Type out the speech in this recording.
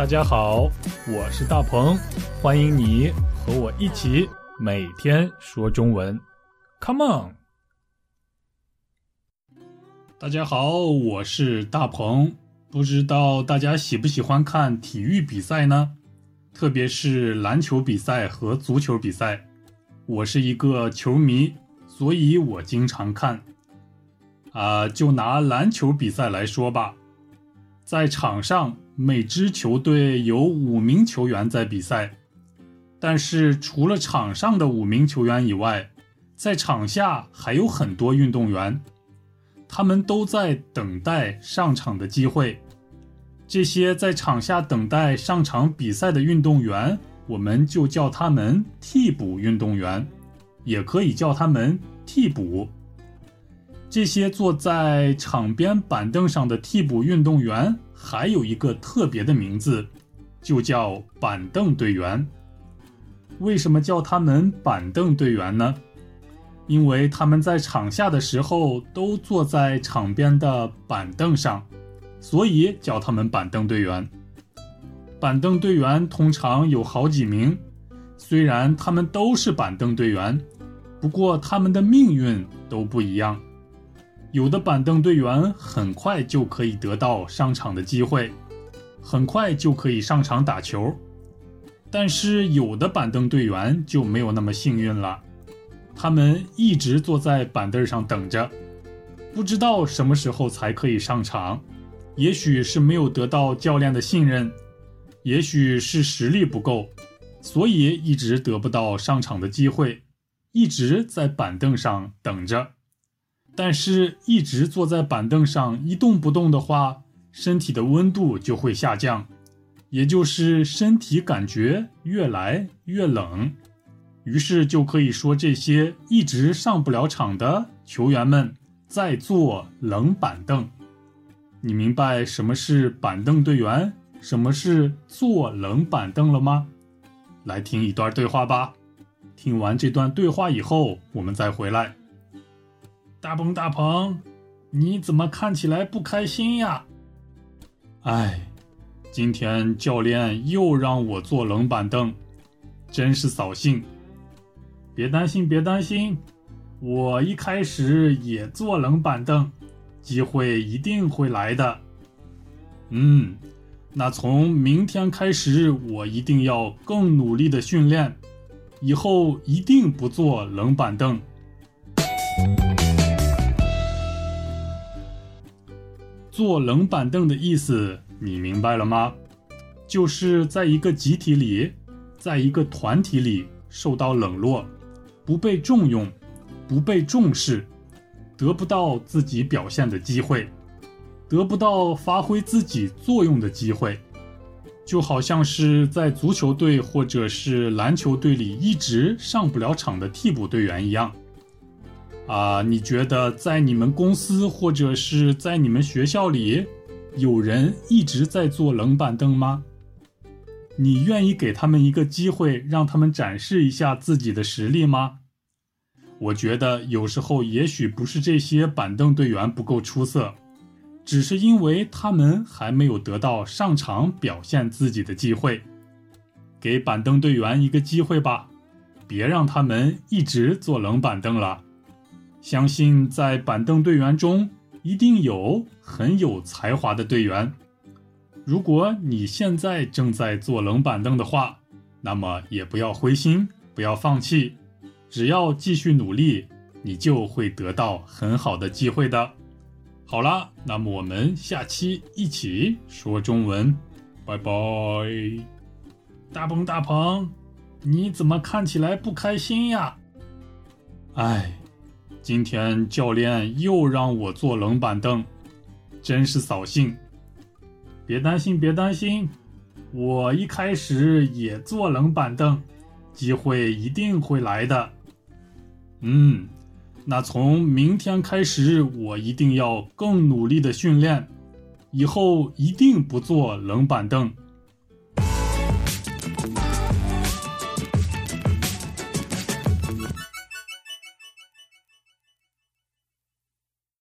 大家好，我是大鹏，欢迎你和我一起每天说中文，Come on！大家好，我是大鹏，不知道大家喜不喜欢看体育比赛呢？特别是篮球比赛和足球比赛，我是一个球迷，所以我经常看。啊，就拿篮球比赛来说吧，在场上每支球队有五名球员在比赛，但是除了场上的五名球员以外，在场下还有很多运动员，他们都在等待上场的机会。这些在场下等待上场比赛的运动员，我们就叫他们替补运动员，也可以叫他们替补。这些坐在场边板凳上的替补运动员还有一个特别的名字，就叫板凳队员。为什么叫他们板凳队员呢？因为他们在场下的时候都坐在场边的板凳上。所以叫他们板凳队员。板凳队员通常有好几名，虽然他们都是板凳队员，不过他们的命运都不一样。有的板凳队员很快就可以得到上场的机会，很快就可以上场打球，但是有的板凳队员就没有那么幸运了，他们一直坐在板凳上等着，不知道什么时候才可以上场。也许是没有得到教练的信任，也许是实力不够，所以一直得不到上场的机会，一直在板凳上等着。但是，一直坐在板凳上一动不动的话，身体的温度就会下降，也就是身体感觉越来越冷。于是，就可以说这些一直上不了场的球员们在坐冷板凳。你明白什么是板凳队员，什么是坐冷板凳了吗？来听一段对话吧。听完这段对话以后，我们再回来。大鹏，大鹏，你怎么看起来不开心呀？哎，今天教练又让我坐冷板凳，真是扫兴。别担心，别担心，我一开始也坐冷板凳。机会一定会来的。嗯，那从明天开始，我一定要更努力的训练，以后一定不坐冷板凳。坐冷板凳的意思你明白了吗？就是在一个集体里，在一个团体里受到冷落，不被重用，不被重视。得不到自己表现的机会，得不到发挥自己作用的机会，就好像是在足球队或者是篮球队里一直上不了场的替补队员一样。啊，你觉得在你们公司或者是在你们学校里，有人一直在坐冷板凳吗？你愿意给他们一个机会，让他们展示一下自己的实力吗？我觉得有时候也许不是这些板凳队员不够出色，只是因为他们还没有得到上场表现自己的机会。给板凳队员一个机会吧，别让他们一直坐冷板凳了。相信在板凳队员中一定有很有才华的队员。如果你现在正在坐冷板凳的话，那么也不要灰心，不要放弃。只要继续努力，你就会得到很好的机会的。好了，那么我们下期一起说中文，拜拜。大鹏大鹏，你怎么看起来不开心呀？哎，今天教练又让我坐冷板凳，真是扫兴。别担心，别担心，我一开始也坐冷板凳，机会一定会来的。嗯，那从明天开始，我一定要更努力的训练，以后一定不坐冷板凳。